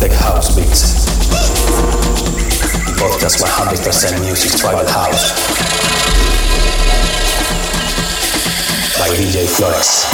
Tech House Beats. Podcast 100% music tribal house. By DJ Flores.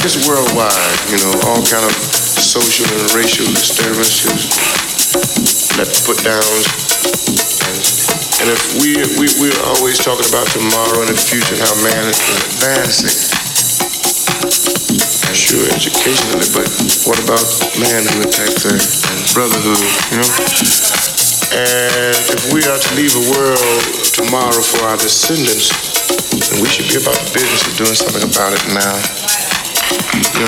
just worldwide, you know, all kind of social and racial disturbances, let put downs. And if we, we, we're always talking about tomorrow and the future and how man is advancing, sure, educationally, but what about manhood type thing and brotherhood, you know? And if we are to leave a world tomorrow for our descendants, then we should be about the business of doing something about it now. Yo.